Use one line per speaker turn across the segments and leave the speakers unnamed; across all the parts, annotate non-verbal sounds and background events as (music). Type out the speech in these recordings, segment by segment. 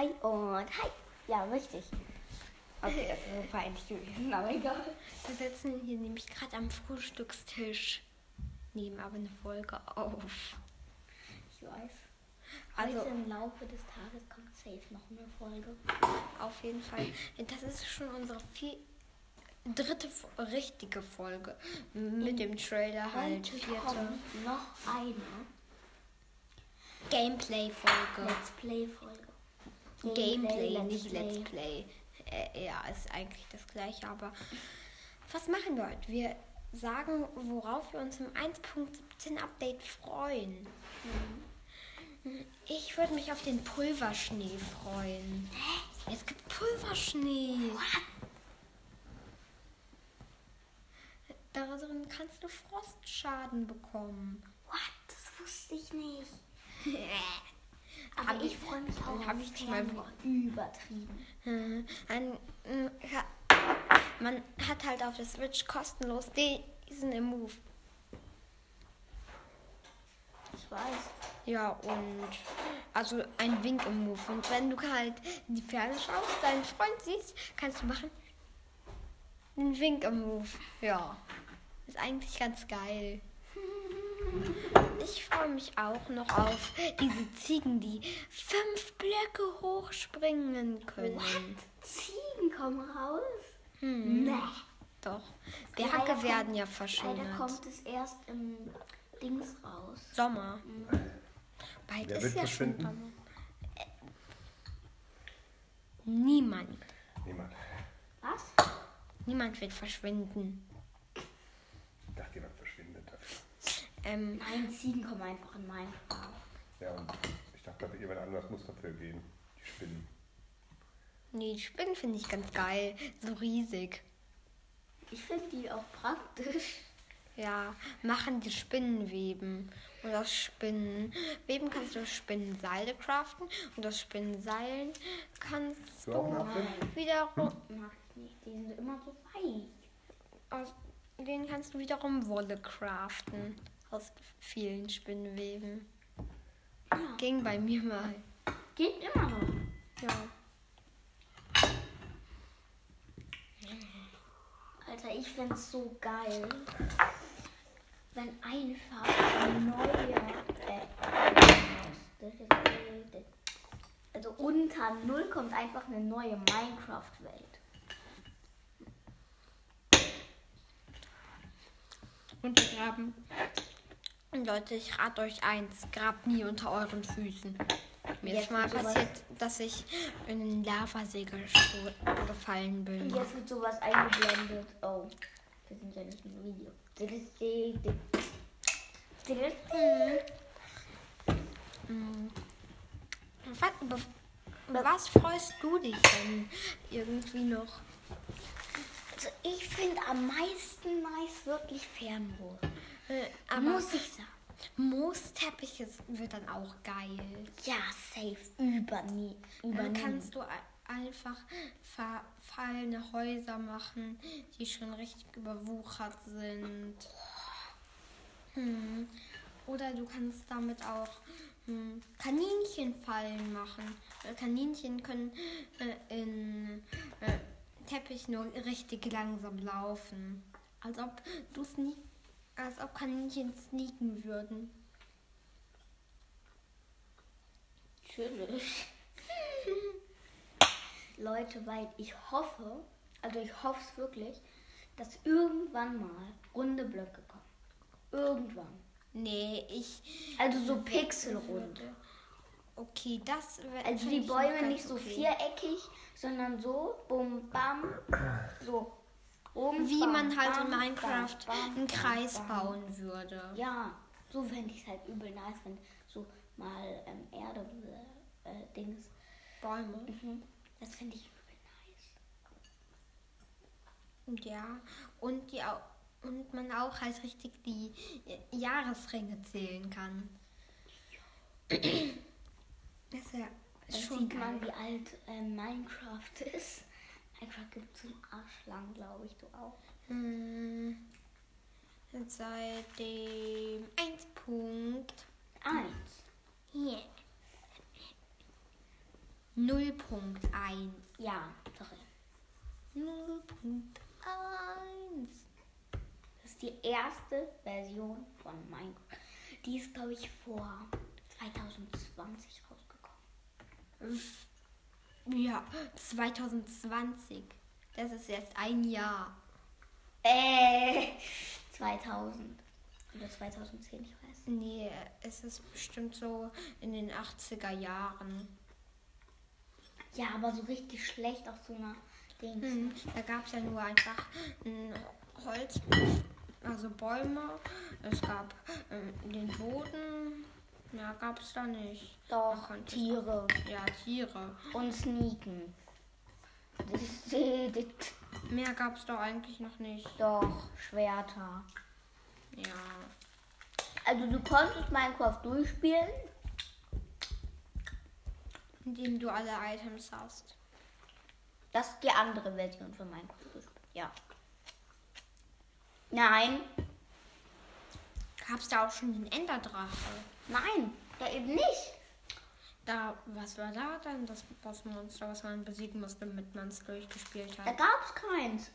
Hi und hi. Ja, richtig. Okay, das ist so peinlich gewesen, aber egal.
Wir sitzen hier nämlich gerade am Frühstückstisch. Nehmen aber eine Folge auf.
Ich weiß.
Also
Heute im Laufe des Tages kommt safe noch eine Folge.
auf jeden Fall. Das ist schon unsere vier, dritte richtige Folge. Mit dem Trailer halt
Heute
vierte
noch eine
Gameplay-Folge.
Let's Play-Folge.
Gameplay,
Let's
nicht Let's Play. Äh, ja, ist eigentlich das gleiche, aber was machen wir heute? Wir sagen, worauf wir uns im 1.17 Update freuen. Ich würde mich auf den Pulverschnee freuen. Es gibt Pulverschnee. Darin kannst du Frostschaden bekommen.
What? Das wusste ich nicht. (laughs)
Hab
ich auch
hab ich mal-.
Übertrieben.
Ein, mm, ja, man hat halt auf der Switch kostenlos diesen im Move.
Ich weiß.
Ja, und also ein Wink im Move. Und wenn du halt in die Ferne schaust, deinen Freund siehst, kannst du machen. Einen Wink im Move. Ja. Ist eigentlich ganz geil. Ich freue mich auch noch auf diese Ziegen, die fünf Blöcke hochspringen können.
What? Ziegen kommen raus?
Hm,
Nee.
doch.
Leider
Berge
kommt-
werden ja
Leider
verschönert.
kommt es erst im Dings raus.
Sommer. Bald
Wer
ist
wird
ja schon? Sommer. Äh, Niemand.
Niemand.
Was?
Niemand wird verschwinden.
Ich dachte, jemand verschwindet dafür.
Ähm,
Nein, Ziegen kommen einfach in Minecraft.
Ja, und ich dachte, jemand anders muss dafür gehen. Die Spinnen.
nee, die Spinnen finde ich ganz geil. So riesig.
Ich finde die auch praktisch.
Ja, machen die Spinnenweben. Und aus Spinnenweben kannst du Spinnenseile craften. Und aus Spinnenseilen kannst
Du
du wiederum
Mag ich nicht. Die sind immer so weich.
aus denen kannst du wiederum Wolle craften. Aus vielen Spinnenweben.
Ja.
Ging bei mir mal.
Geht immer noch.
Ja.
Alter, ich find's so geil, wenn einfach ein neuer. Also unter Null kommt einfach eine neue Minecraft-Welt.
Untergraben. Und Leute, ich rate euch eins, grabt nie unter euren Füßen. Mir
Jetzt
ist mal passiert, dass ich in einen Lavasee gesto- gefallen
Und
bin.
jetzt wird sowas eingeblendet. Oh, wir sind ja nicht im Video.
Was, be- was freust du dich denn irgendwie noch?
Also ich finde am meisten nice wirklich Fernrohr.
Äh, aber
Muss ich sagen.
Moosteppich wird dann auch geil.
Ja, safe. Über nie. Über
Dann
nie.
kannst du ein- einfach verfallene Häuser machen, die schon richtig überwuchert sind. Hm. Oder du kannst damit auch hm, Kaninchenfallen machen. Kaninchen können äh, in äh, Teppich nur richtig langsam laufen. Als ob du sneak, als ob Kaninchen sneaken würden.
Natürlich. (laughs) Leute, weil ich hoffe, also ich hoffe es wirklich, dass irgendwann mal runde Blöcke kommen. Irgendwann.
Nee, ich.
Also so pixelrund.
Okay, das
Also die Bäume nicht so
okay.
viereckig, sondern so, bum, bam, so.
Wie man halt in Minecraft einen Kreis bauen würde.
Ja, so fände ich es halt übel nice, wenn so mal ähm, Erde, äh, Dings.
Bäume.
Mhm. Das finde ich übel nice.
Ja. Und die und man auch halt richtig die äh, Jahresringe zählen kann. Das ist ja schon
sieht man,
geil.
wie alt ähm, Minecraft ist. Minecraft gibt es zum Arsch lang, glaube ich, du auch.
Hm, seit dem 1.
Eins.
Yeah. 0.1.
Ja, sorry.
0.1.
Das ist die erste Version von Minecraft. Die ist, glaube ich, vor 2020 rausgekommen.
Ja, 2020. Das ist jetzt ein Jahr.
Äh, 2000. Oder 2010, ich weiß.
Nee, es ist bestimmt so in den 80er Jahren.
Ja, aber so richtig schlecht auf so einer Dings.
Hm, da gab es ja nur einfach ein Holz, also Bäume. Es gab ähm, den Boden. Mehr gab es da nicht.
Doch, Tiere
Ja, Tiere.
und Sneaken. (laughs)
Mehr gab es doch eigentlich noch nicht.
doch, Schwerter.
Ja.
Also du konntest Minecraft durchspielen.
Indem du alle Items hast.
Das ist die andere Version von Minecraft. Ja. Nein,
Gab es da auch schon den Enderdrache?
Nein, da eben nicht.
Da, was war da dann das Bossmonster, was man besiegen musste, damit man es durchgespielt
Da
hat?
gab es keins.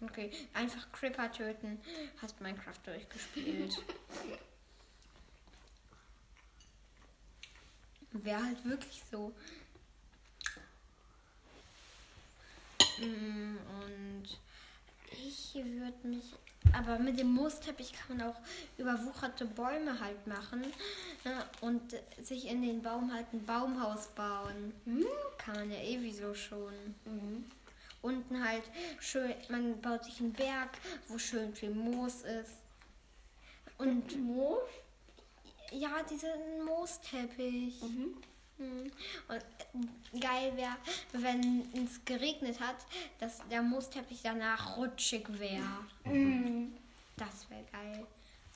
Okay, einfach Creeper töten, hast Minecraft durchgespielt. Wäre halt wirklich so. Mm, Und ich würde mich. Aber mit dem Moosteppich kann man auch überwucherte Bäume halt machen äh, und sich in den Baum halt ein Baumhaus bauen. Kann man ja eh wieso schon. Unten halt schön, man baut sich einen Berg, wo schön viel Moos ist. Und
Moos?
ja, diesen Moosteppich. Mhm. Und äh, geil wäre, wenn es geregnet hat, dass der Moosteppich danach rutschig wäre. Das wäre geil.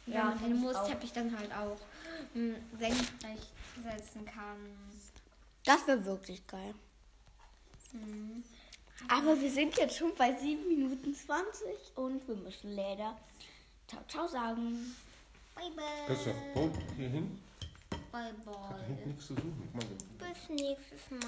Wenn
Ja,
man
find
den. Moosteppich dann halt auch mh, senkrecht setzen kann.
Das wäre wirklich geil. Aber wir sind jetzt schon bei 7 Minuten 20 und wir müssen leider Ciao, ciao sagen.
Bye bye.
Das ist doch Boot hier
Ballball.
Hat nichts zu suchen.
Bis nächstes Mal.